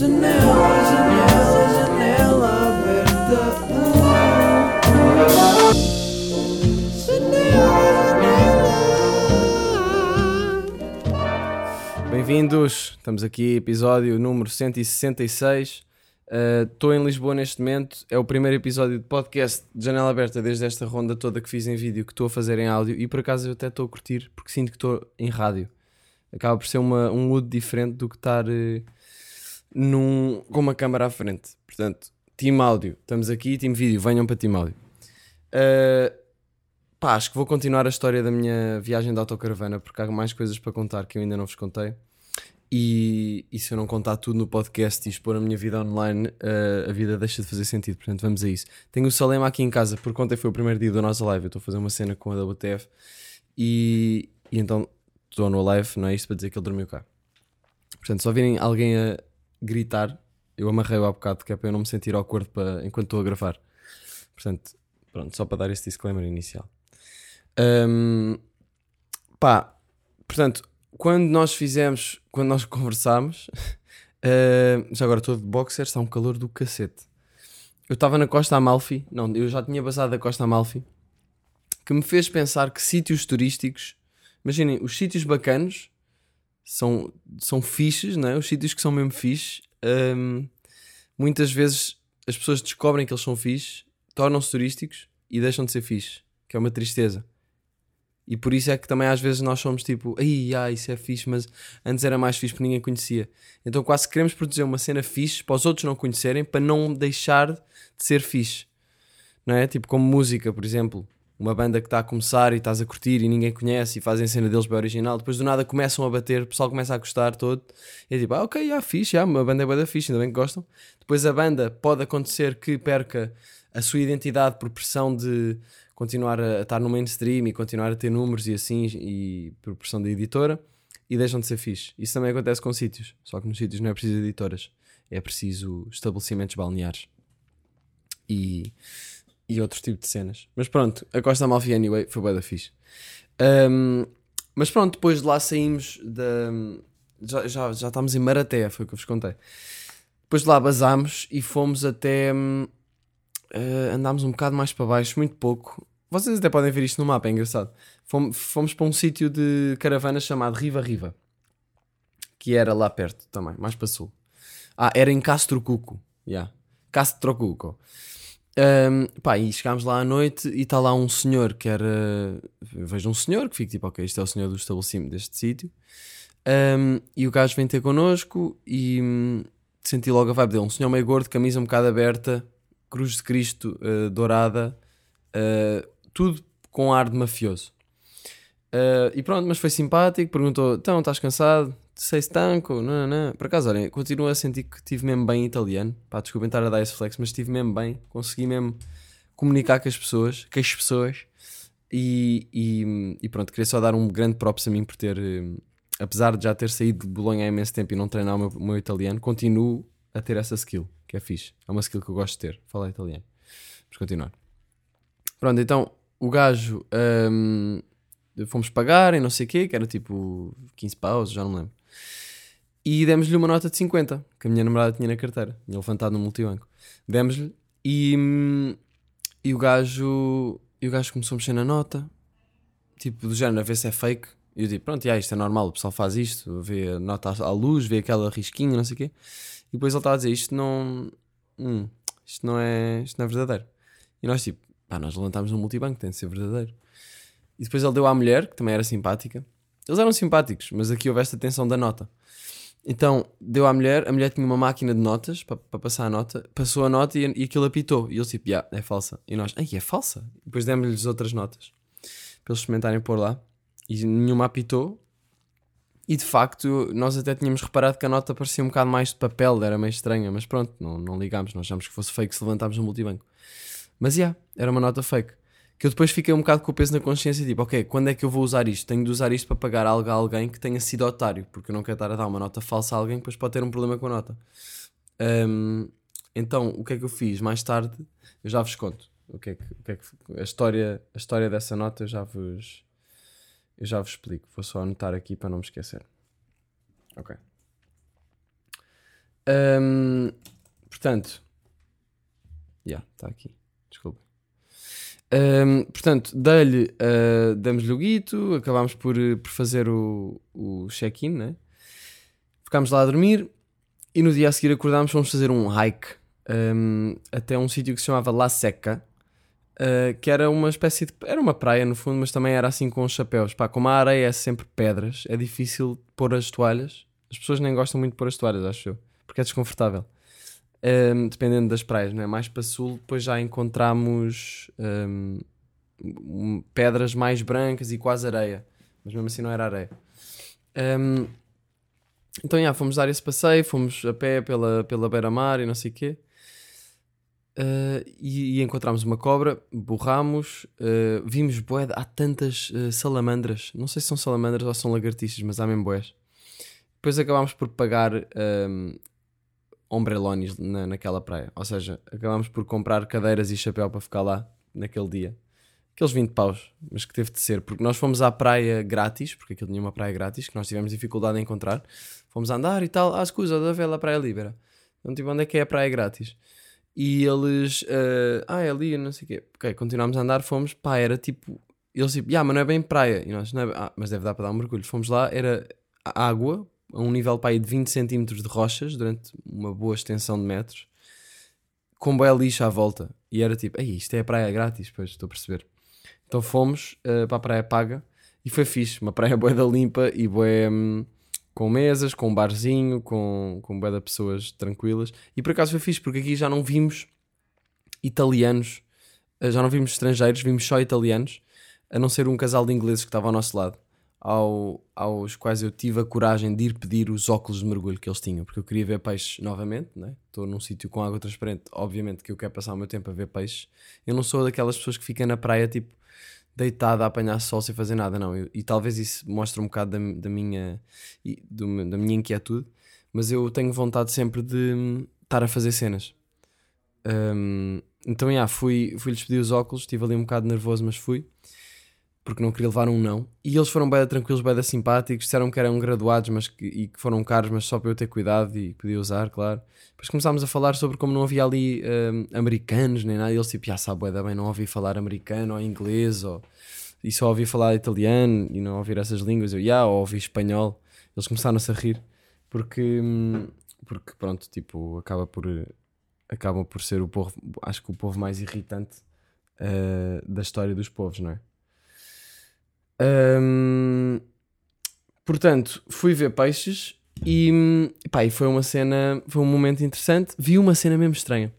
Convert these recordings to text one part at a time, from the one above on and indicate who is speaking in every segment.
Speaker 1: Janela, janela, janela aberta. Janela.
Speaker 2: Bem-vindos, estamos aqui, episódio número 166. Estou em Lisboa neste momento, é o primeiro episódio de podcast de janela aberta desde esta ronda toda que fiz em vídeo, que estou a fazer em áudio e por acaso eu até estou a curtir porque sinto que estou em rádio. Acaba por ser uma, um mood diferente do que estar eh, num, com uma câmera à frente. Portanto, Team Áudio, estamos aqui, Team Vídeo, venham para Team Áudio. Uh, pá, acho que vou continuar a história da minha viagem de autocaravana porque há mais coisas para contar que eu ainda não vos contei. E, e, se eu não contar tudo no podcast e expor a minha vida online, uh, a vida deixa de fazer sentido. Portanto, vamos a isso. Tenho o Salema aqui em casa, porque ontem foi o primeiro dia da nossa live. Eu estou a fazer uma cena com a WTF e, e então estou no live, não é isto para dizer que ele dormiu cá. Portanto, se ouvirem alguém a gritar, eu amarrei-o há bocado, que é para eu não me sentir ao acordo para, enquanto estou a gravar. Portanto, pronto, só para dar este disclaimer inicial. Um, pá, portanto, quando nós fizemos, quando nós conversámos, uh, já agora estou de boxer, está um calor do cacete. Eu estava na Costa Amalfi, não, eu já tinha basado da Costa Amalfi, que me fez pensar que sítios turísticos, imaginem, os sítios bacanos são, são fixes, não é? os sítios que são mesmo fixes, um, muitas vezes as pessoas descobrem que eles são fixes, tornam-se turísticos e deixam de ser fixes, que é uma tristeza. E por isso é que também às vezes nós somos tipo, ai, ah, isso é fixe, mas antes era mais fixe porque ninguém conhecia. Então quase queremos produzir uma cena fixe para os outros não conhecerem, para não deixar de ser fixe. Não é? Tipo como música, por exemplo. Uma banda que está a começar e estás a curtir e ninguém conhece e fazem cena deles bem original. Depois do nada começam a bater, o pessoal começa a gostar todo. E é tipo, ah, ok, já fixe, já, uma banda é banda fixe, ainda bem que gostam. Depois a banda pode acontecer que perca a sua identidade por pressão de continuar a, estar no mainstream e continuar a ter números e assim, e por pressão da editora, e deixam de ser fixe. Isso também acontece com sítios, só que nos sítios não é preciso editoras, é preciso estabelecimentos balneares e, e outro tipo de cenas. Mas pronto, a Costa Amalfi Anyway foi bem da fixe. Um, mas pronto, depois de lá saímos da. Já, já, já estávamos em Maraté, foi o que eu vos contei. Depois de lá basámos e fomos até. Uh, andámos um bocado mais para baixo, muito pouco, vocês até podem ver isto no mapa, é engraçado. Fomos, fomos para um sítio de caravana chamado Riva Riva, que era lá perto também, mais para sul. Ah, era em Castro Cuco. Yeah. Castro Cuco. Um, pá, e chegámos lá à noite e está lá um senhor que era. Vejo um senhor que fica tipo, ok, este é o senhor do estabelecimento deste sítio. Um, e o gajo vem ter connosco e hum, senti logo a vibe dele. Um senhor meio gordo, camisa um bocado aberta, cruz de Cristo uh, dourada. Uh, tudo com ar de mafioso. Uh, e pronto, mas foi simpático, perguntou: então, estás cansado? Sei stanco? Não, não. Por acaso, olhem, continuo a sentir que estive mesmo bem italiano. Pá, desculpem estar a dar esse flex, mas estive mesmo bem. Consegui mesmo comunicar com as pessoas, com as pessoas. E, e, e pronto, queria só dar um grande props a mim por ter, eh, apesar de já ter saído de Bolonha há imenso tempo e não treinar o meu, meu italiano, continuo a ter essa skill, que é fixe. É uma skill que eu gosto de ter, falar italiano. Vamos continuar. Pronto, então o gajo um, fomos pagar e não sei o quê, que era tipo 15 paus, já não lembro. E demos-lhe uma nota de 50, que a minha namorada tinha na carteira, tinha levantado no multibanco. Demos-lhe e, hum, e o gajo e o gajo começou a mexer na nota, tipo do género, a ver se é fake. E eu digo, pronto, já, isto é normal, o pessoal faz isto, vê a nota à luz, vê aquela risquinha, não sei o quê. E depois ele estava a dizer, isto não. Hum, isto não é. Isto não é verdadeiro. E nós tipo, Pá, nós levantámos no multibanco, tem de ser verdadeiro. E depois ele deu à mulher, que também era simpática. Eles eram simpáticos, mas aqui houve esta tensão da nota. Então deu à mulher, a mulher tinha uma máquina de notas para, passar a nota, passou a nota e, e aquilo apitou. E eles tipo, yeah, é falsa. E nós, ai, é falsa? E depois demos-lhes outras notas para eles experimentarem pôr lá. E nenhuma apitou. E de facto, nós até tínhamos reparado que a nota parecia um bocado mais de papel, era meio estranha, mas pronto, não, não ligámos, nós achámos que fosse fake se levantámos no multibanco. Mas já, yeah, era uma nota fake. Que eu depois fiquei um bocado com o peso na consciência, tipo, ok, quando é que eu vou usar isto? Tenho de usar isto para pagar algo a alguém que tenha sido otário, porque eu não quero estar a dar uma nota falsa a alguém que depois pode ter um problema com a nota. Um, então, o que é que eu fiz? Mais tarde, eu já vos conto. O que é que, que, é que a, história, a história dessa nota eu já vos eu já vos explico. Vou só anotar aqui para não me esquecer. Ok. Ahm, portanto, já, está aqui. Desculpa. Ahm, portanto, dei-lhe, ah, damos-lhe o guito, acabámos por, eh, por fazer o, o check-in, né? Ficámos lá a dormir e no dia a seguir acordámos, fomos fazer um hike ahm, até um sítio que se chamava La Seca, ah, que era uma espécie de. Era uma praia no fundo, mas também era assim com os chapéus. Pá, como a areia é sempre pedras, é difícil pôr as toalhas. As pessoas nem gostam muito de pôr as toalhas, acho eu, porque é desconfortável. Ahm, dependendo das praias, não é? Mais para sul, depois já encontramos um, pedras mais brancas e quase areia, mas mesmo assim não era areia. Ahm, então, já, fomos dar esse passeio, fomos a pé pela, pela beira-mar e não sei o quê. Ah, e, e encontramos uma cobra, borramos, ah, vimos de- há tantas ah, salamandras, não sei se são salamandras ou são lagartixas, mas há mesmo boés. Depois acabámos por pagar ahm, ombrelones na, naquela praia, ou seja, acabámos por comprar cadeiras e chapéu para ficar lá naquele dia. Aqueles 20 paus, mas que teve de ser, porque nós fomos à praia grátis, porque aquilo tinha uma praia grátis, que nós tivemos dificuldade em encontrar. Fomos a andar e tal, ah, escusa, da vela praia libera. Então, tipo, onde é que é a praia grátis? E eles, eh, ah, é ali, não sei o quê. Ok, continuámos a andar, fomos, pá, era tipo, eles tipo, ah, mas não é bem praia. E nós, não é ah, mas deve dar para dar um mergulho. Fomos lá, era água, a um nível para aí de 20 centímetros de rochas, durante uma boa extensão de metros, com boé lixo à volta. E era tipo, ei, isto é a praia grátis, pois, estou a perceber. Então fomos eh, para a praia paga e foi fixe, uma praia boa da limpa e boé com mesas, com um barzinho, com, com bué de pessoas tranquilas. E por acaso foi fixe, porque aqui já não vimos italianos, eh, já não vimos estrangeiros, vimos só italianos, a não ser um casal de ingleses que estava ao nosso lado, ao, aos quais eu tive a coragem de ir pedir os óculos de mergulho que eles tinham, porque eu queria ver peixes novamente, né? estou num sítio com água transparente, obviamente que eu quero passar o meu tempo a ver peixes. Eu não sou daquelas pessoas que ficam na praia tipo deitada a apanhar sol sem fazer nada, não. Eu- e talvez isso mostre um bocado da, da minha do da minha inquietude, mas eu tenho vontade sempre de hum, estar a fazer cenas. Hum, então, já, fui, fui-lhes pedir os óculos, estive ali um bocado nervoso, mas fui, porque não queria levar um não. E eles foram bem tranquilos, bem simpáticos, disseram que eram graduados mas que, e que foram caros, mas só para eu ter cuidado e podia usar, claro. Depois começámos a falar sobre como não havia ali hum, americanos nem nada, e eles tipo, já sabe, bem, não ouvi falar americano ou inglês, ou, e só ouvi falar italiano e não ouvir essas línguas, eu, já, ou ouvi espanhol. Eles começaram-se a rir, porque, hum, porque pronto, tipo, acaba por acabam por ser o povo, acho que o povo mais irritante eh, da história dos povos, não é? Ahm, portanto, fui ver peixes e, pá, foi uma cena, foi um momento interessante. Vi uma cena mesmo estranha.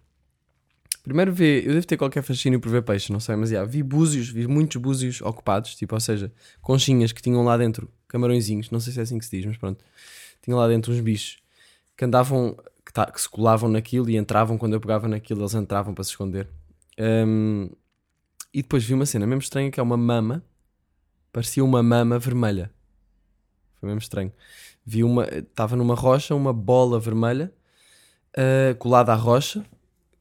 Speaker 2: Primeiro vi, eu devo ter qualquer fascínio por ver peixes, não sei, mas vi búzios, vi muitos búzios ocupados, tipo, ou seja, conchinhas que tinham lá dentro, camarõezinhos, não sei se é assim que se diz, mas pronto, tinham lá dentro uns bichos que andavam, que, tá- que se colavam naquilo e entravam quando eu pegava naquilo, eles entravam para se esconder. Hum, e depois vi uma cena mesmo estranha que é uma mama, parecia uma mama vermelha. Foi mesmo estranho. Vi uma, estava numa rocha, uma bola vermelha ah, colada à rocha,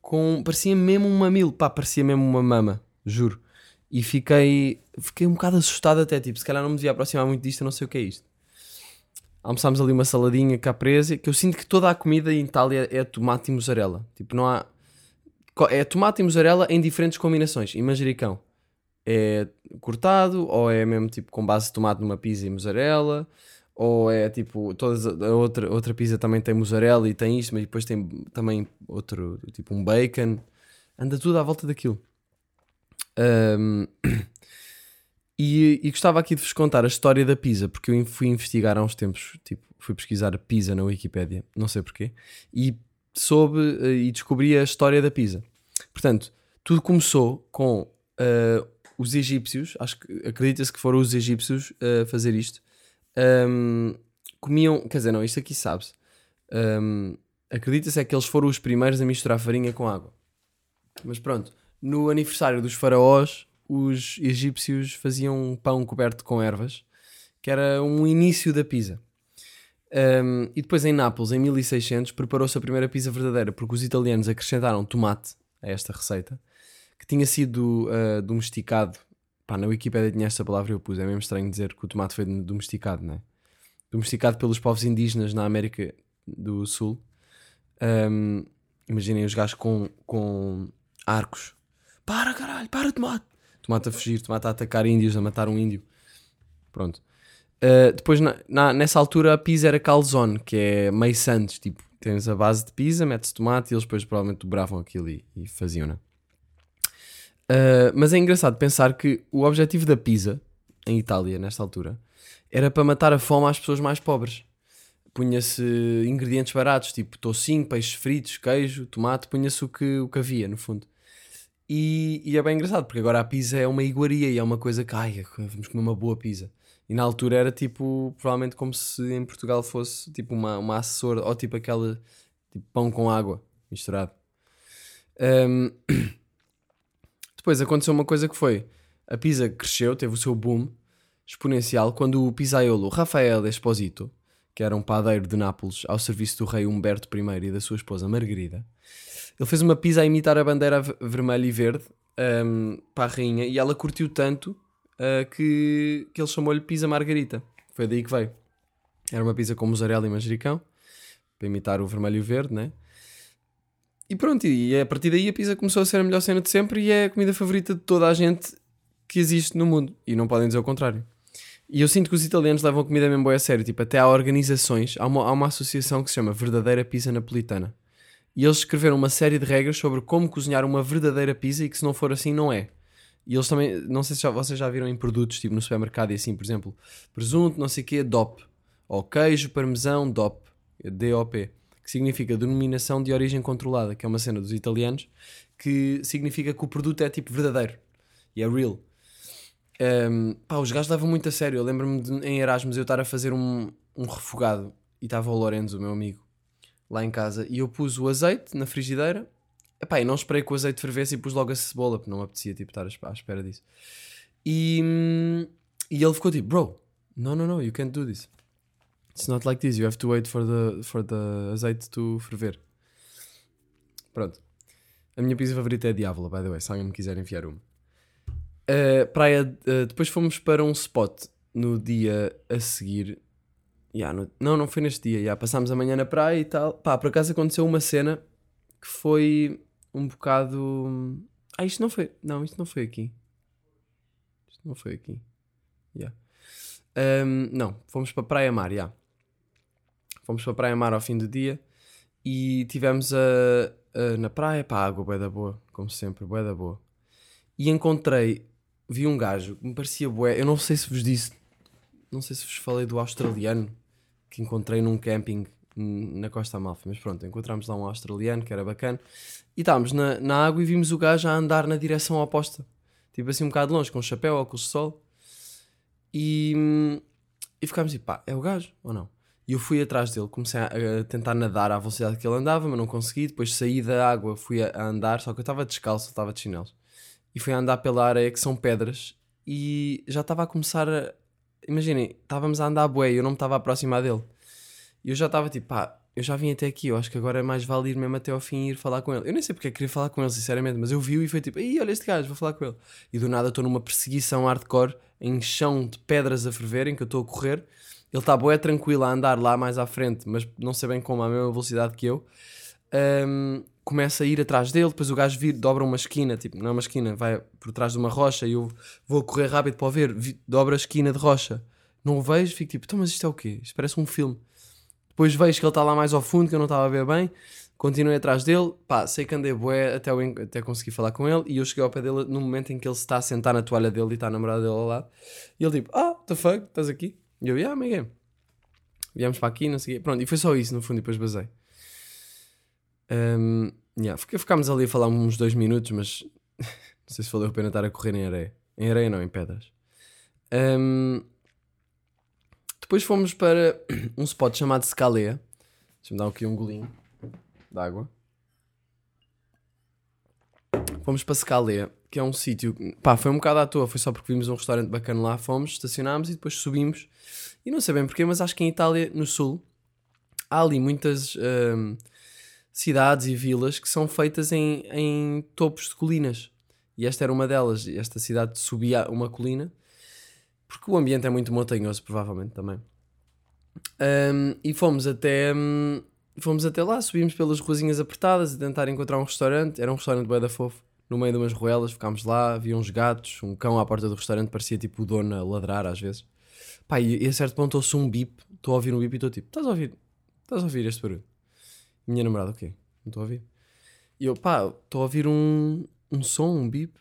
Speaker 2: com parecia mesmo um mamilo, pá, parecia mesmo uma mama, juro. E fiquei, fiquei um bocado assustado até, tipo, se calhar não me devia aproximar muito disto, eu não sei o que é isto. Almoçámos ali uma saladinha caprese, que eu sinto que toda a comida em Itália é tomate e mussarela. Tipo, não há... É tomate e mussarela em diferentes combinações. E manjericão. É cortado, ou é mesmo tipo com base de tomate numa pizza e mussarela, ou é tipo, todas a outra, outra pizza também tem mussarela e tem isto, mas depois tem também outro, tipo um bacon. Anda tudo à volta daquilo. Ahm, e, e gostava aqui de vos contar a história da pizza, porque eu fui investigar há uns tempos, tipo, fui pesquisar pizza na Wikipédia, não sei porquê, e soube eh, e descobri a história da pizza. Portanto, tudo começou com eh, os egípcios, acho que acredita-se que foram os egípcios a fazer isto. Ahm, comiam, quer dizer, não, isto aqui sabe-se. Ahm, acredita-se é que eles foram os primeiros a misturar farinha com água. Mas pronto, no aniversário dos faraós, os egípcios faziam um pão coberto com ervas, que era um início da pizza. Um, e depois em Nápoles, em 1600, preparou-se a primeira pizza verdadeira, porque os italianos acrescentaram tomate a esta receita, que tinha sido uh, domesticado. Pá, na Wikipédia tinha esta palavra e eu pus. É mesmo estranho dizer que o tomate foi domesticado, não é? Domesticado pelos povos indígenas na América do Sul. Um, imaginem os gajos com, com arcos. Para caralho, para tomate. Tomate a fugir, tomate a atacar índios, a matar um índio. Pronto. Uh, depois, na, na- nessa altura, a pizza era calzone, que é meio sandes. Tipo, tens a base de pizza, metes tomate e eles depois provavelmente dobravam aquilo e, e faziam, né? Uh, mas é engraçado pensar que o objetivo da pizza, em Itália, nesta altura, era para matar a fome às pessoas mais pobres. Punha-se ingredientes baratos, tipo tocinho, peixes fritos, queijo, tomate, punha-se o que, o que havia, no fundo. E, e é bem engraçado, porque agora a pizza é uma iguaria e é uma coisa que, ai, vamos comer uma boa pizza. E na altura era tipo, provavelmente como se em Portugal fosse tipo uma, uma assessora, ou tipo aquela, tipo pão com água misturado. Um, depois aconteceu uma coisa que foi, a pizza cresceu, teve o seu boom exponencial, quando o pizzaiolo Rafael Esposito, que era um padeiro de Nápoles ao serviço do rei Humberto I e da sua esposa Margarida, ele fez uma pizza a imitar a bandeira vermelha e verde um, para a rainha e ela curtiu tanto uh, que, que ele chamou-lhe pizza margarita. Foi daí que veio. Era uma pizza com mussarela e manjericão, para imitar o vermelho e o verde, né? E pronto, e a partir daí a pizza começou a ser a melhor cena de sempre e é a comida favorita de toda a gente que existe no mundo. E não podem dizer o contrário. E eu sinto que os italianos levam a comida mesmo bem a sério. Tipo, até há organizações, há uma, há uma associação que se chama Verdadeira Pizza Napolitana. E eles escreveram uma série de regras sobre como cozinhar uma verdadeira pizza e que se não for assim, não é. E eles também, não sei se já- vocês já viram em produtos, tipo no supermercado e assim, por exemplo, presunto, não sei o quê, DOP. Ou queijo, parmesão, DOP. DOP. Que significa Denominação de Origem Controlada, que é uma cena dos italianos, que significa que o produto é tipo verdadeiro. E é real. Um, pá, os gajos levam muito a sério. Eu lembro-me em Erasmus eu estar a fazer um, um refogado e estava o Lorenzo, o meu amigo, lá em casa e eu pus o azeite na frigideira. Epá, e não esperei que o azeite fervesse e pus logo a cebola, porque não me apetecia tipo, estar à esp- à espera disso. E, hum, e ele ficou tipo, bro, no, no, no, you can't do this. It's not like this, you have to wait for the, for the azeite to ferver. Pronto. A minha pizza favorita é a Diavola, by the way, se alguém me quiser enviar uma. Uh, praia, uh, depois fomos para um spot no dia a seguir. Yeah, no- não, não foi neste dia. Yeah, passámos a manhã na praia e tal. Pá, por acaso aconteceu uma cena que foi um bocado. Ah, isto não foi. Não, isto não foi aqui. Isto não foi aqui. Yeah. Um, não, fomos para Praia Mar, yeah. Fomos para Praia Mar ao fim do dia e tivemos a, a- na praia, pá, água bué da boa, como sempre, bué da boa. E encontrei, vi um gajo que me parecia bué, eu não sei se vos disse, não sei se vos falei do australiano que encontrei num camping na Costa Amalfi, mas pronto, encontramos lá um australiano que era bacana e estávamos na, na água e vimos o gajo a andar na direção oposta, tipo assim um bocado longe, com um chapéu, óculos de sol e, e ficámos tipo, pá, é o gajo ou não? E eu fui atrás dele, comecei a, a tentar nadar à velocidade que ele andava, mas não consegui. Depois saí da água, fui a, a andar, só que eu estava descalço, estava de chinelos. E fui a andar pela areia que são pedras e já estava a começar a. Imaginem, estávamos a andar bué e eu não me estava a aproximar dele. E eu já estava tipo, pá, eu já vim até aqui, eu acho que agora é mais vale ir mesmo até ao fim e ir falar com ele. Eu nem sei porque é que queria falar com ele, sinceramente, mas eu vi e foi tipo, Ih, olha este gajo, vou falar com ele. E do nada estou numa perseguição hardcore em chão de pedras a ferverem, que eu estou a correr. Ele está bué tranquilo a andar lá mais à frente, mas não sei bem como, à mesma velocidade que eu. Ahm, começa a ir atrás dele, depois o gajo vir, dobra uma esquina, tipo, não é uma esquina, vai por trás de uma rocha e eu vou correr rápido para o ver, vi- dobra a esquina de rocha. Não o vejo, fico tipo, então, mas isto é o quê? Isto parece um filme. Depois vejo que ele está lá mais ao fundo, que eu não estava a ver bem. Continuei atrás dele, pá, sei que andei bué até, até conseguir falar com ele. E eu cheguei ao pé dele no momento em que ele se está a sentar na toalha dele e está a namorada dele ao lado. E ele tipo, ah, what the fuck, estás aqui? E eu, yeah, Miguel. Viemos para aqui, não sei. Pronto, e foi só isso no fundo, e depois basei. Um, yeah, ficámos ali a falar uns dois minutos, mas não sei se valeu a pena estar a correr em areia. Em areia não, em pedras. Um, depois fomos para um spot chamado Scalea. Deixa-me dar aqui um golinho de água. Fomos para Scalea, que é um sítio. Pá, foi um bocado à toa, foi só porque vimos um restaurante bacana lá, fomos, estacionámos e depois subimos. E não sei bem porquê, mas acho que em Itália, no sul, há ali muitas hum, cidades e vilas que são feitas em, em topos de colinas. E esta era uma delas. Esta cidade subia uma colina, porque o ambiente é muito montanhoso, provavelmente também. Um, e fomos até. e fomos até lá, subimos pelas ruazinhas apertadas a tentar encontrar um restaurante. Era um restaurante bué da fofo, no meio de umas ruelas. Ficámos lá, havia uns gatos, um cão à porta do restaurante, parecia tipo o dono a ladrar às vezes. Pá, e, a certo ponto ouço um bip, estou a ouvir um bip e estou tipo: estás a ouvir? Estás a ouvir este barulho? Minha namorada, o quê? Não estou a ouvir. E eu, pá, estou a ouvir um, um som, um bip.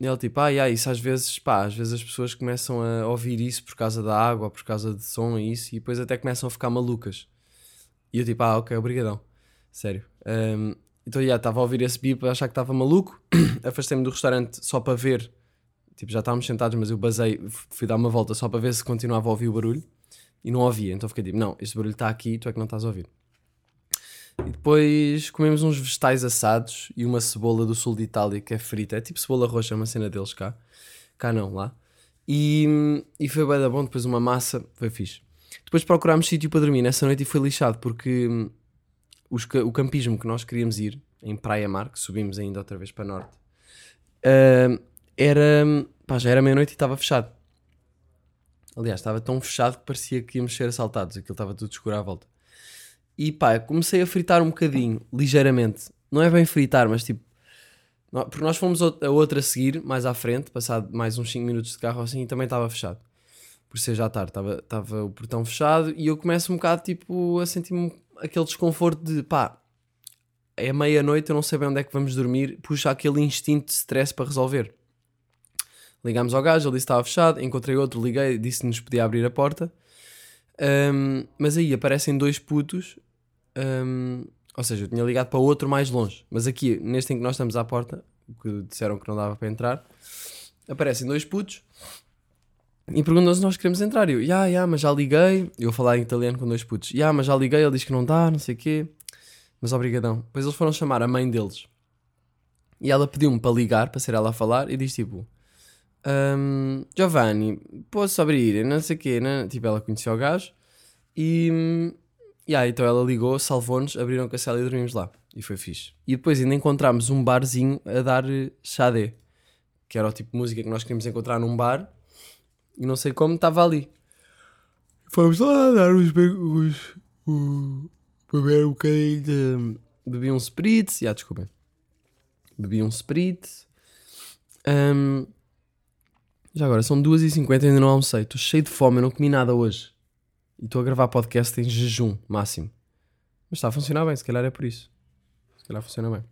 Speaker 2: E ela tipo, ah, yeah, isso às vezes, pá, às vezes as pessoas começam a ouvir isso por causa da água, por causa de som e isso, e depois até começam a ficar malucas. E eu tipo, ah, ok, obrigadão. Sério. Um, então, já, estava a ouvir esse bip, achar que estava maluco. Afastei-me do restaurante só para ver. Tipo, já estávamos sentados, mas eu basei, fui dar uma volta só para ver se continuava a ouvir o barulho. E não ouvia, então fiquei tipo, não, este barulho está aqui, tu é que não estás a ouvir. E depois comemos uns vegetais assados e uma cebola do sul de Itália que é frita. É tipo cebola roxa, é uma cena deles cá. Cá não, lá. E, e foi bem da bom. Depois uma massa, foi fixe. Depois procurámos sítio para dormir nessa noite e foi lixado porque hum, os o campismo que nós queríamos ir, em Praia Mar, que subimos ainda outra vez para norte, hum, era. pá, já era meia-noite e estava fechado. Aliás, estava tão fechado que parecia que íamos ser assaltados. Aquilo estava tudo escuro à volta. E pá, comecei a fritar um bocadinho, ligeiramente. Não é bem fritar, mas tipo. Porque nós fomos a outra a seguir, mais à frente, passado mais uns 5 minutos de carro assim, e também estava fechado. Por ser já tarde, estava- estava o portão fechado e eu começo um bocado tipo a sentir-me aquele desconforto de pá, é meia-noite, eu não sei bem onde é que vamos dormir, puxa aquele instinto de stress para resolver. Ligámos ao gajo, ele disse que estava fechado, encontrei outro, liguei, disse que nos podia abrir a porta. Ahm, mas aí aparecem dois putos, ahm, ou seja, eu tinha ligado para outro mais longe, mas aqui, neste em que nós estamos à porta, que disseram que não dava para entrar, aparecem dois putos e perguntam se nós queremos entrar. Eu, ya, ya, mas já liguei. Eu falar em italiano com dois putos, ya, mas já liguei. Ele diz que não dá, não sei o quê, mas obrigadão. Depois eles foram chamar a mãe deles e ela pediu-me para ligar, para ser ela a falar, e diz tipo. "Ahm, Giovanni, posso abrir? Não sei o quê, né? Tipo, ela conhecia o gajo e. Yeah, então ela ligou, salvou-nos, abriram a cancela e dormimos lá. E foi fixe. E depois ainda encontramos um barzinho a dar xadé, que era o tipo de música que nós queríamos encontrar num bar e não sei como estava ali. Fomos lá dar os. o- beber um bocadinho de. Bebi um spritz, já desculpem. Bebi um spritz. Ahm, já agora, são 2h50 e ainda não almocei. Estou cheio de fome, eu não comi nada hoje. E estou a gravar podcast em jejum máximo. Mas está a funcionar bem, se calhar é por isso. Se calhar funciona bem.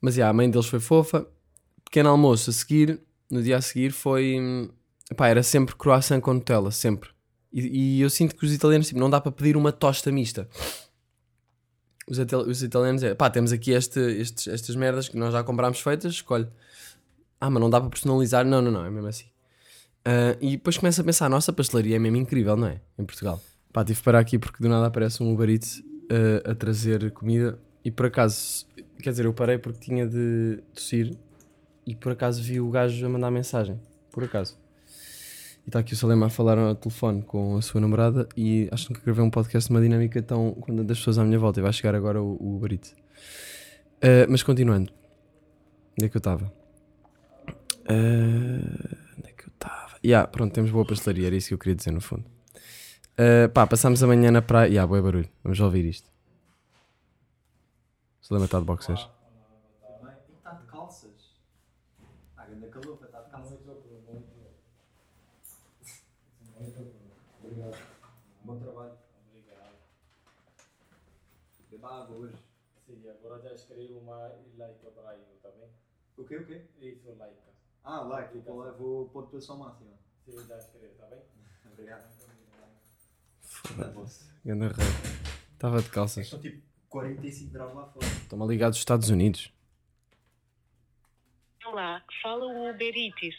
Speaker 2: Mas já, a mãe deles foi fofa. Pequeno almoço a seguir, no dia a seguir foi. Pá, era sempre croissant com Nutella, sempre. E, e eu sinto que os italianos, tipo, não dá para pedir uma tosta mista. Os, os italianos é, pá, temos aqui este, estes, estas merdas que nós já comprámos feitas, escolhe. Ah, mas não dá para personalizar? Não, não, não, é mesmo assim. Ah, e depois começa a pensar, nossa pastelaria é mesmo incrível, não é? Em Portugal. Pá, tive que parar aqui porque do nada aparece um Uber Eats ah, a trazer comida e por acaso, quer dizer, eu parei porque tinha de tossir e por acaso vi o gajo a mandar mensagem. Por acaso. E está aqui o Salema a falar ao telefone com a sua namorada e acho que gravei um podcast numa dinâmica tão com tantas pessoas à minha volta e vai chegar agora o, o Uber Eats. Ah, mas continuando. Onde é que eu estava? Ah, onde é que eu estava? Yeah, pronto, temos boa pastelaria, era isso que eu queria dizer no fundo. Ah, pá, passámos a manhã na praia. Yeah, boa barulho, vamos ouvir isto. Salema está de boxers.
Speaker 3: Também. E está de calças. Está grande calor para estar de calças. Obrigado. Bom trabalho.
Speaker 4: Obrigado.
Speaker 3: Beba água hoje.
Speaker 4: Sim, escrevi uma laica para ele, tá bem?
Speaker 3: O quê, o quê?
Speaker 4: Isso, laica.
Speaker 3: Ah, like. Vou, pôr- vou pôr pontuação máxima.
Speaker 4: Sim, já escrevi, tá bem?
Speaker 3: Obrigado.
Speaker 2: Ganda rei. Estava de calças.
Speaker 3: Estão tipo 45 graus lá fora.
Speaker 2: Estão-me a ligar dos Estados Unidos.
Speaker 5: Olá, fala o Uber Eats.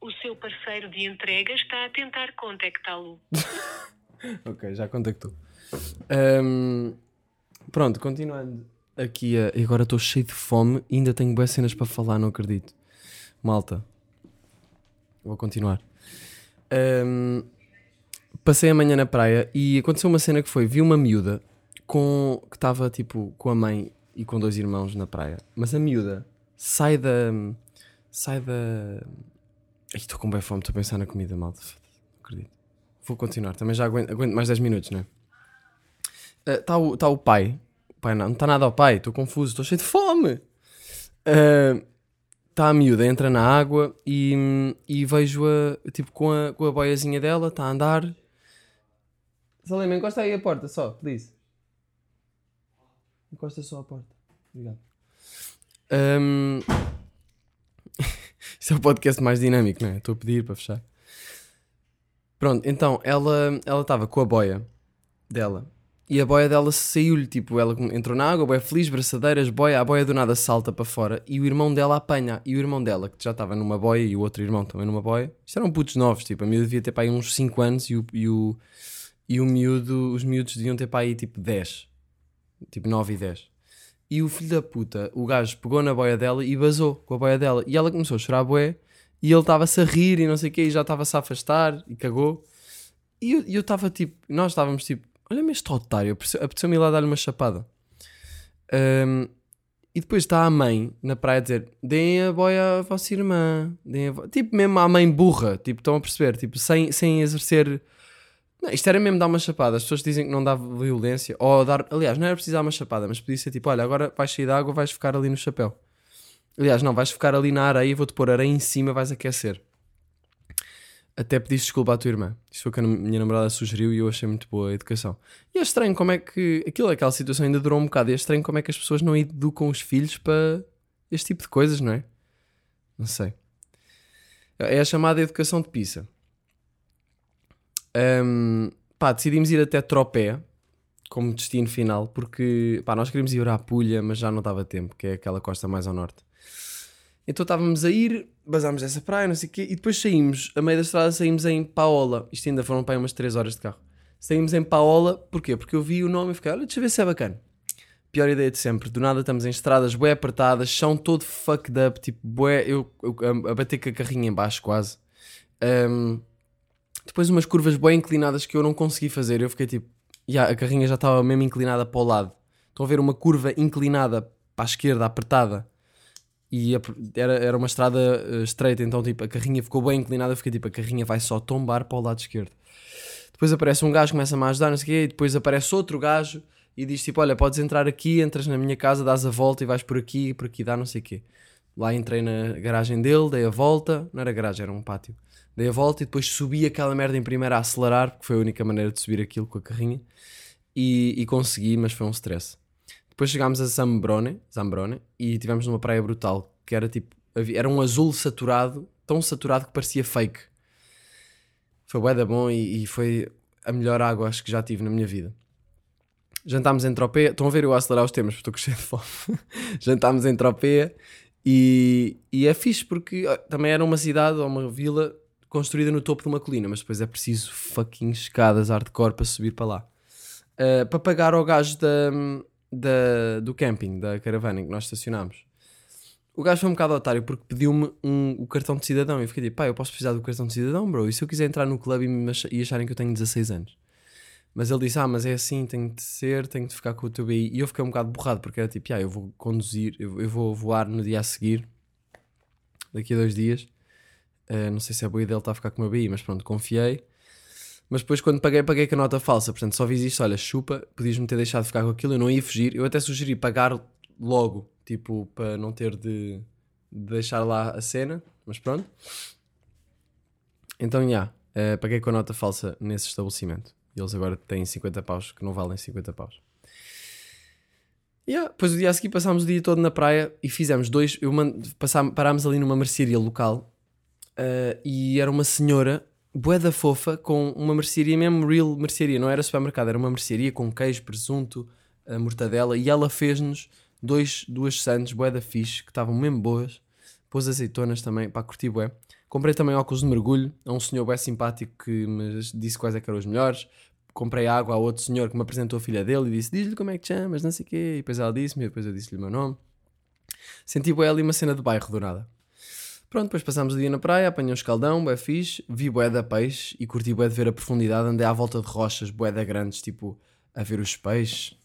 Speaker 5: O seu parceiro de entrega está a tentar contactá-lo.
Speaker 2: Ok, já contactou. Ahm, pronto, continuando aqui. a- agora estou cheio de fome e ainda tenho boas cenas para falar, não acredito. Malta, vou continuar. Ahm, passei a manhã na praia e aconteceu uma cena que foi: vi uma miúda com, que estava tipo com a mãe e com dois irmãos na praia, mas a miúda sai da. sai da. Estou com bem fome, estou a pensar na comida, malta. Não acredito. Vou continuar, também já aguento, aguento mais 10 minutos, não é? Está o, tá o pai. O pai não, não está nada ao pai, estou confuso, estou cheio de fome. Está a miúda, entra na água e, e vejo-a tipo com a, com a boiazinha dela, está a andar. Salema, encosta aí a porta só, please. Encosta só a porta. Obrigado. Ahm, Isto é o podcast mais dinâmico, não é? Estou a pedir para fechar. Pronto, então ela estava com a boia dela e a boia dela saiu-lhe, tipo, ela entrou na água, boia feliz, braçadeiras, boia, a boia do nada salta para fora e o irmão dela apanha. E o irmão dela, que já estava numa boia e o outro irmão também numa boia, isto eram putos novos, tipo, a miúda devia ter para aí uns 5 anos e o, e o, e o miúdo, os miúdos deviam ter para aí tipo 10, tipo 9 e 10. E o filho da puta, o gajo pegou na boia dela e vazou com a boia dela. E ela começou a chorar bué e ele estava-se a rir e não sei o quê e já estava-se a afastar e cagou. E eu estava tipo, nós estávamos tipo, olha-me este otário, apeteceu- apeteceu-me ir lá dar-lhe uma chapada. Ahm, e depois está a mãe na praia a dizer: deem a boia à vossa irmã. Deem a vo-" Tipo, mesmo a mãe burra, tipo, estão a perceber, tipo, sem, sem exercer. Não, isto era mesmo dar uma chapada. As pessoas dizem que não dá violência. Ou dar. Aliás, não era preciso dar uma chapada, mas podia ser tipo: olha, agora vais sair da água, vais ficar ali no chapéu. Aliás, não, vais ficar ali na areia, vou-te pôr areia em cima, vais aquecer. Até pediste desculpa à tua irmã. Isto foi o que a minha namorada sugeriu e eu achei muito boa a educação. E é estranho como é que. Aquilo, aquela situação ainda durou um bocado. E é estranho como é que as pessoas não educam os filhos para este tipo de coisas, não é? Não sei. É a chamada educação de pizza. Ahm, pá, decidimos ir até Tropé como destino final, porque pá, nós queríamos ir à Pulha, mas já não dava tempo, que é aquela costa mais ao norte. Então estávamos a ir, basámos essa praia, não sei o quê, e depois saímos, a meio da estrada saímos em Paola. Isto ainda foram para aí umas 3 horas de carro. Saímos em Paola, porquê? Porque eu vi o nome e fiquei, olha, deixa eu ver se é bacana. Pior ideia de sempre. Do nada estamos em estradas bué apertadas, chão todo fucked up, tipo bué, eu, eu a, a bater com a carrinha em baixo quase. Ahm, depois umas curvas bem inclinadas que eu não consegui fazer. Eu fiquei tipo, "Ya, a carrinha já estava mesmo inclinada para o lado. Estão a ver uma curva inclinada para a esquerda, apertada. E a- era, era uma estrada eh, estreita, então tipo, a carrinha ficou bem inclinada. Fiquei tipo, a carrinha vai só tombar para o lado esquerdo. Depois aparece um gajo, começa-me a ajudar, não sei o quê, e depois aparece outro gajo e diz tipo: Olha, podes entrar aqui, entras na minha casa, dás a volta e vais por aqui, por aqui dá não sei o quê. Lá entrei na garagem dele, dei a volta, não era garagem, era um pátio. Dei a volta e depois subi aquela merda em primeira a acelerar, porque foi a única maneira de subir aquilo com a carrinha. E, e consegui, mas foi um stress. Depois chegámos a Zambrone, Zambrone e tivemos numa praia brutal, que era tipo, era um azul saturado, tão saturado que parecia fake. Foi bué da bom e, e foi a melhor água acho que já tive na minha vida. Jantámos em Tropea, estão a ver eu a acelerar os temas, porque estou com de fome. Jantámos em Tropea e, e é fixe porque também era uma cidade ou uma vila construída no topo de uma colina, mas depois é preciso fucking escadas hardcore para subir para lá. Uh, para pagar ao gajo da, da- do camping, da caravana em que nós estacionámos. O gajo foi um bocado otário porque pediu-me um- o cartão de cidadão. E eu fiquei tipo, pá, eu posso precisar do cartão de cidadão, bro? E se eu quiser entrar no clube e, acharem que eu tenho 16 anos? Mas ele disse, ah, mas é assim, tem de ser, tenho de ficar com o teu BI. E eu fiquei um bocado borrado porque era tipo, ah, eu vou conduzir, eu, eu vou voar no dia a seguir, daqui a dois dias. Uh, não sei se é boa ideia ele estar a ficar com o meu BI, mas pronto, confiei. Mas depois, quando paguei, paguei com a nota falsa. Portanto, só fiz isto: olha, chupa, podias-me ter deixado de ficar com aquilo, eu não ia fugir. Eu até sugeri pagar logo, tipo, para não ter de, de deixar lá a cena, mas pronto. Então, já, eh, paguei com a nota falsa nesse estabelecimento. E eles agora têm 50 paus que não valem 50 paus. Yeah, depois o dia a seguir passámos o dia todo na praia e fizemos dois. Eu mand- passá- parámos ali numa mercearia local eh, e era uma senhora bué fofa com uma mercearia mesmo real mercearia, não era supermercado, era uma mercearia com queijo, presunto, a mortadela e ela fez-nos dois, duas sandes bué da fixe que estavam mesmo boas, pôs azeitonas também, para curtir bué. Comprei também óculos de mergulho a um senhor bué simpático que me disse quais é que eram os melhores. Comprei água a outro senhor que me apresentou a filha dele e disse: Diz-lhe como é que te chamas, não sei o quê. E depois ela disse-me, e depois eu disse-lhe o meu nome. Senti bué ali uma cena de bairro do nada. Pronto, depois passámos o dia na praia, apanhei um escaldão, bué fixe, vi bué da peixe e curti bué de ver a profundidade, andei à volta de rochas bué da grandes, tipo, a ver os peixes.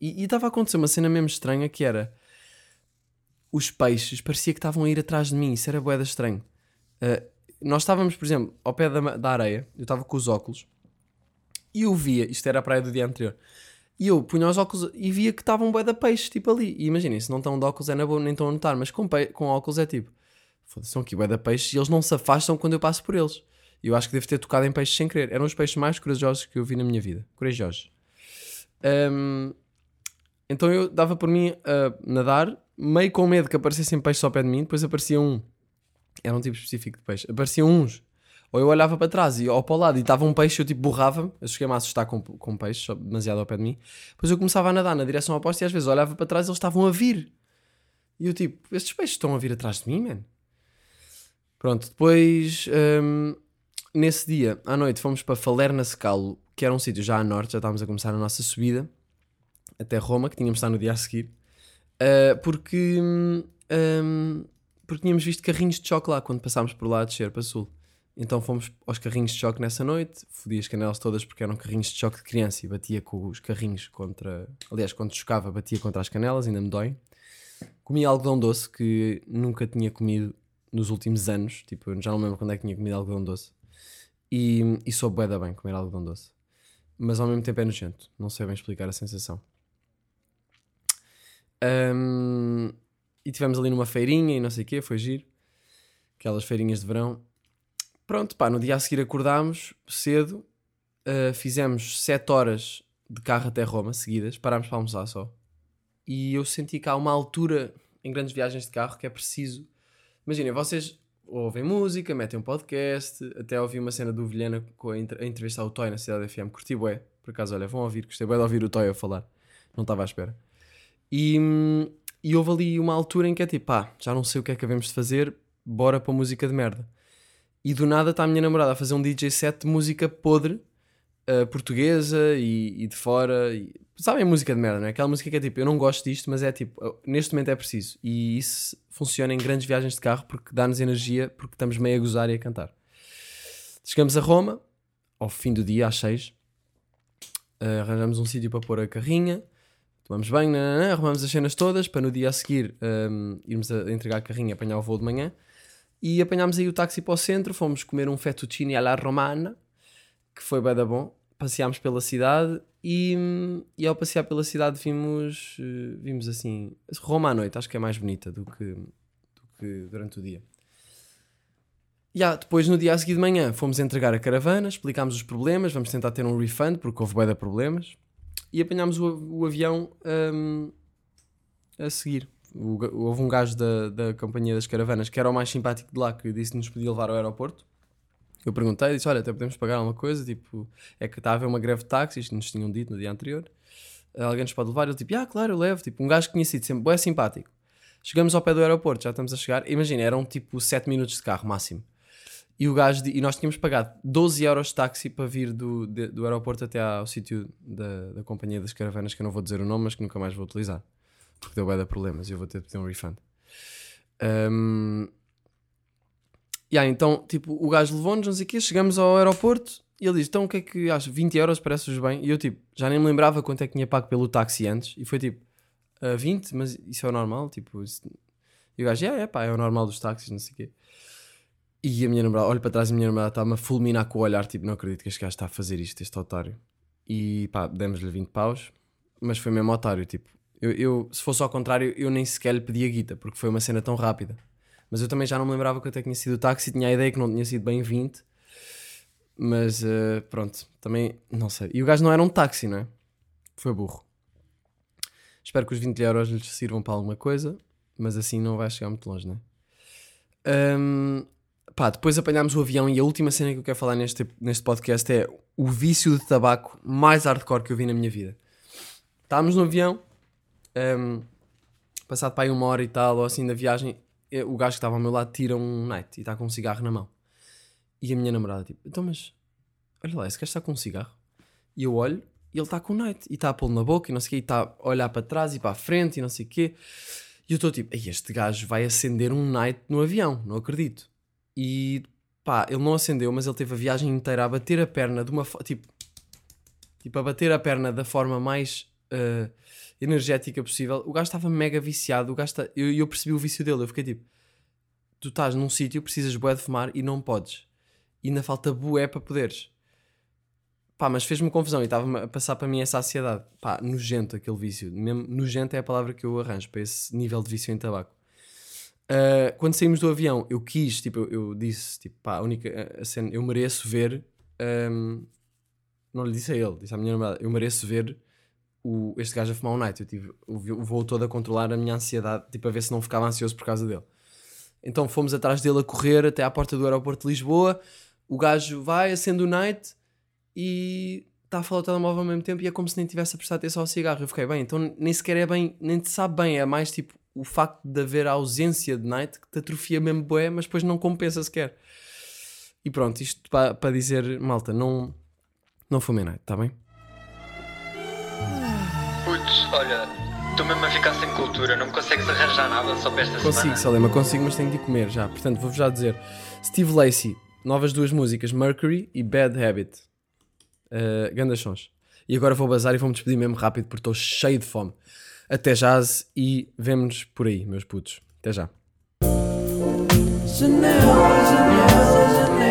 Speaker 2: E estava a acontecer uma cena mesmo estranha que era, os peixes parecia que estavam a ir atrás de mim, isso era bué da estranho. Uh, nós estávamos, por exemplo, ao pé da, da areia, eu estava com os óculos, e eu via, isto era a praia do dia anterior, E eu punha os óculos e via que estavam um bué de peixe, tipo ali. E imaginem, se não estão de óculos é na boa, nem estão a notar, mas com, com óculos é tipo, foda-se, são aqui de peixe e eles não se afastam quando eu passo por eles. E eu acho que devo ter tocado em peixes sem querer. Eram os peixes mais corajosos que eu vi na minha vida. Corajosos. Ahm, então eu dava por mim a nadar, meio com medo que aparecessem peixes ao pé de mim, depois aparecia um. Era um tipo específico de peixe. Apareciam uns. Ou eu olhava para trás e ou para o lado e estava um peixe, eu tipo borrava-me. Eu cheguei-me a assustar com, com peixe, só demasiado ao pé de mim. Depois eu começava a nadar na direção oposta e às vezes olhava para trás e eles estavam a vir. E eu tipo, estes peixes estão a vir atrás de mim, man. Pronto, depois hum, nesse dia à noite fomos para Falerna Secalo, que era um sítio já a norte, já estávamos a começar a nossa subida até Roma, que tínhamos de estar no dia a seguir, uh, porque, hum, porque tínhamos visto carrinhos de choque lá quando passámos por lá a descer para sul. Então fomos aos carrinhos de choque nessa noite, fodi as canelas todas porque eram carrinhos de choque de criança e batia com os carrinhos contra. Aliás, quando chocava, batia contra as canelas, ainda me dói. Comi algodão doce que nunca tinha comido nos últimos anos, tipo, eu já não lembro quando é que tinha comido algodão doce. E, e soube bué da bem comer algodão doce. Mas ao mesmo tempo é nojento, não sei bem explicar a sensação. Ahm, e tivemos ali numa feirinha e não sei o quê, foi giro. Aquelas feirinhas de verão. Pronto, pá, no dia a seguir acordámos cedo, ah, fizemos 7 horas de carro até Roma, seguidas, parámos para almoçar só. E eu senti que há uma altura em grandes viagens de carro que é preciso. Imaginem, vocês ouvem música, metem um podcast, até ouvi uma cena do Vilhena com a, entre- a entrevistar o Toy na Cidade FM, curti bué. Por acaso, olha, vão ouvir, gostei bué de ouvir o Toy a falar. Não estava à espera. E, e houve ali uma altura em que é tipo, pá, já não sei o que é que havemos de fazer, bora para música de merda. E do nada está a minha namorada a fazer um DJ set de música podre, uh, portuguesa e, e de fora. E, sabem música de merda, não é? Aquela música que é tipo, eu não gosto disto, mas é tipo, neste momento é preciso. E isso funciona em grandes viagens de carro porque dá-nos energia, porque estamos meio a gozar e a cantar. Chegamos a Roma, ao fim do dia, às seis. Uh, arranjamos um sítio para pôr a carrinha. Tomamos banho, nananã, arrumamos as cenas todas para no dia a seguir um, irmos a entregar a carrinha apanhar o voo de manhã. E apanhámos aí o táxi para o centro, fomos comer um fettuccine alla romana, que foi bem da bom. Passeámos pela cidade e, e ao passear pela cidade vimos, eh, vimos assim, Roma à noite, acho que é mais bonita do que, do que durante o dia. Ya, depois no dia a seguir de manhã fomos entregar a caravana, explicámos os problemas, vamos tentar ter um refund porque houve bué de problemas e apanhámos o, o avião hum, a seguir. O houve um gajo da, da companhia das caravanas que era o mais simpático de lá que disse que nos podia levar ao aeroporto. Eu perguntei, disse: Olha, até podemos pagar alguma coisa. Tipo, é que está a haver uma greve de táxis, nos tinham dito no dia anterior. Alguém nos pode levar? Ele tipo: Ah, claro, eu levo. Tipo, um gajo que tinha sido sempre bué simpático. Chegamos ao pé do aeroporto, já estamos a chegar. Imagina, eram tipo 7 minutos de carro máximo. E, o gajo, e nós tínhamos pagado 12 euros de táxi para vir do, de- do aeroporto até ao sítio da, da companhia das caravanas, que eu não vou dizer o nome, mas que nunca mais vou utilizar. Porque deu de problemas e eu vou ter de pedir um refund. Um, yeah, então, tipo, o gajo levou-nos, não sei o quê, chegamos ao aeroporto e ele diz, então o que é que achas? 20 euros parece-vos bem? E eu, tipo, já nem me lembrava quanto é que tinha pago pelo táxi antes. E foi tipo, "Ah, 20? Mas isso é o normal? Tipo, isso... E o gajo, é, é pá, é o normal dos táxis, não sei o quê. E a minha namorada, olho para trás a minha namorada está-me a fulminar com o olhar, tipo, não acredito que este gajo está a fazer isto, este otário. E pá, demos-lhe 20 paus, mas foi mesmo otário, tipo, eu, eu, se fosse ao contrário, eu nem sequer lhe pedi a guita, porque foi uma cena tão rápida. Mas eu também já não me lembrava quanto é que tinha sido o táxi, tinha a ideia que não tinha sido bem 20, mas eh, pronto, também, não sei. E o gajo não era um táxi, não é? Foi burro. Espero que os 20 euros lhes sirvam para alguma coisa, mas assim não vai chegar muito longe, não é? Hum, pá, depois apanhámos o avião e a última cena que eu quero falar neste, neste podcast é o vício de tabaco mais hardcore que eu vi na minha vida. Estávamos no avião, hum, passado para aí uma hora e tal, ou assim da viagem, o gajo que estava ao meu lado tira um night e está com um cigarro na mão. E a minha namorada, tipo, então, mas olha lá, esse gajo está com um cigarro. E eu olho e ele está com um night e está a pô-lo na boca e não sei o quê, e está a olhar para trás e para a frente e não sei o quê. E eu estou tipo, "Ei, este gajo vai acender um night no avião, não acredito. E pá, ele não acendeu, mas ele teve a viagem inteira a bater a perna de uma tipo, tipo, a bater a perna da forma mais eh, energética possível. O gajo estava mega viciado, o está- eu, eu percebi o vício dele, eu fiquei tipo, tu estás num sítio, precisas bué de fumar e não podes. E ainda falta bué para poderes. Pá, mas fez-me confusão e estava a passar para mim essa ansiedade. Pá, nojento aquele vício. Mesmo nojento é a palavra que eu arranjo para esse nível de vício em tabaco. Uh, quando saímos do avião, eu quis, tipo, eu, eu disse, tipo, pá, a única a cena, eu mereço ver. um, não lhe disse a ele, disse à minha namorada, eu mereço ver o, este gajo a fumar um night. Eu tive o, voo todo a controlar a minha ansiedade, tipo, a ver se não ficava ansioso por causa dele. Então fomos atrás dele a correr até à porta do aeroporto de Lisboa. O gajo vai, acende o night e está a falar o telemóvel ao mesmo tempo e é como se nem tivesse a prestar atenção ao cigarro. Eu fiquei bem, então nem sequer é bem, nem te sabe bem, é mais tipo o facto de haver a ausência de night que te atrofia mesmo bué, mas depois não compensa sequer. E pronto, isto para pa dizer, malta, não, não fumem night, está bem?
Speaker 6: Olha, estou mesmo a ficar sem cultura, não me consegues arranjar nada só para esta
Speaker 2: Consigo,
Speaker 6: semana.
Speaker 2: Salema, consigo, mas tenho de ir comer já. Portanto, vou-vos já dizer: Steve Lacey, novas duas músicas, Mercury e Bad Habit. Uh, grandes sons. E agora vou bazar e vou-me despedir mesmo rápido porque estou cheio de fome. Até jazz e vemo-nos por aí, meus putos. Até já.
Speaker 1: Janela, janela